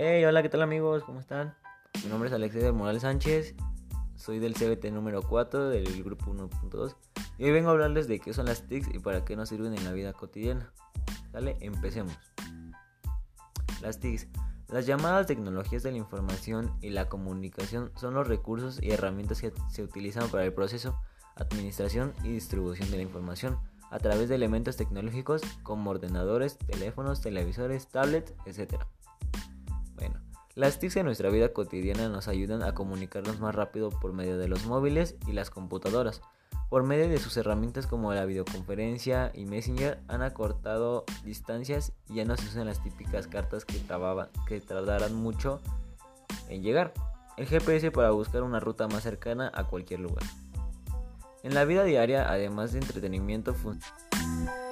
Hey, hola, ¿qué tal amigos? ¿Cómo están? Mi nombre es Alexander Morales Sánchez, soy del CBT número 4 del grupo 1.2 y hoy vengo a hablarles de qué son las TICs y para qué nos sirven en la vida cotidiana. ¿Sale? Empecemos. Las TICs. Las llamadas tecnologías de la información y la comunicación son los recursos y herramientas que se utilizan para el proceso, administración y distribución de la información a través de elementos tecnológicos como ordenadores, teléfonos, televisores, tablets, etc. Las TICs en nuestra vida cotidiana nos ayudan a comunicarnos más rápido por medio de los móviles y las computadoras. Por medio de sus herramientas como la videoconferencia y Messenger han acortado distancias y ya no se usan las típicas cartas que, tardarán mucho en llegar. El GPS para buscar una ruta más cercana a cualquier lugar. En la vida diaria, además de entretenimiento, funciona